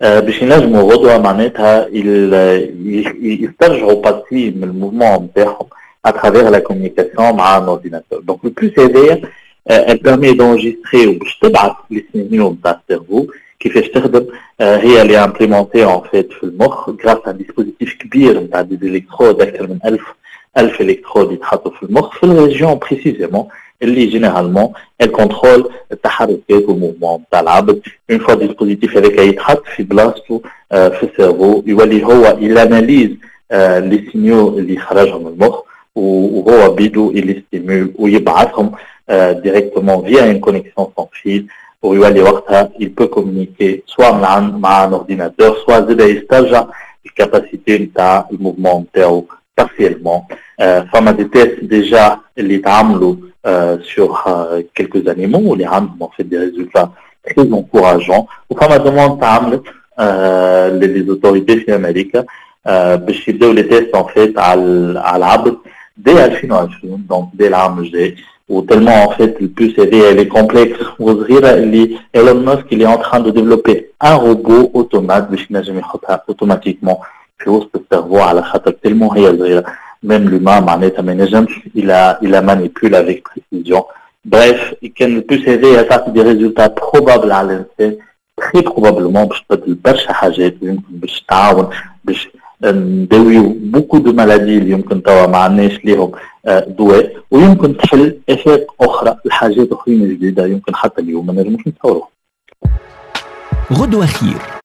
باش ينجموا غدوه معناتها يل- ي- يسترجعوا بارتي من الموفمون نتاعهم اترافيغ لا كوميونيكاسيون مع ان اورديناتور دونك البلوس هذايا elle permet d'enregistrer وباش تبعث لي سينيو نتاع السيرفو كيفاش تخدم آه، هي اللي امبليمونتي ان فيت في المخ غراس ان ديسبوزيتيف كبير نتاع دي الكترود اكثر من 1000 1000 الكترود يتحطوا في المخ في الريجيون بريسيزيمون اللي جينيرالمون الكونترول التحركات والموفمون نتاع العبد اون فوا الديسبوزيتيف هذاك يتحط في بلاصتو آه، في السيرفو يولي هو يلاناليز لي سينيو اللي خرجهم من المخ وهو بيدو اللي ستيمول ويبعثهم ديريكتومون فيا اون كونيكسيون سون فيل ويولي وقتها il peut communiquer soit مع مع ان اورديناتور soit زاد يسترجع الكاباسيتي نتاع الموفمون نتاعو partiellement. Euh, فما دي تيست ديجا اللي تعملوا sur euh, quelques animaux واللي عندهم en fait des résultats très encourageants وفما دوموند تعملت euh, les autorités في امريكا euh, باش يبداو لي تيست en fait على على العبد دي 2020 دونك دي العام الجاي وتلمون en fait البوس هذه اللي كومبلكس وصغيره اللي ايلون ماسك اللي en train de développer un robot automate باش ينجم يحطها اوتوماتيكمون في وسط السيرفو على خاطر تلمون هي صغيره même l'humain il a il a manipule avec précision. Bref il peut s'aider à faire des résultats probables à l'INSEE très probablement باش تبدل برشا حاجات يمكن باش تعاون باش نداويو بوكو دو مالادي اللي يمكن توا ما عندناش ليهم دواء ويمكن تحل افاق أخرى لحاجات اخرين جديده يمكن حتى اليوم ما نجموش نتصوروها غدوه خير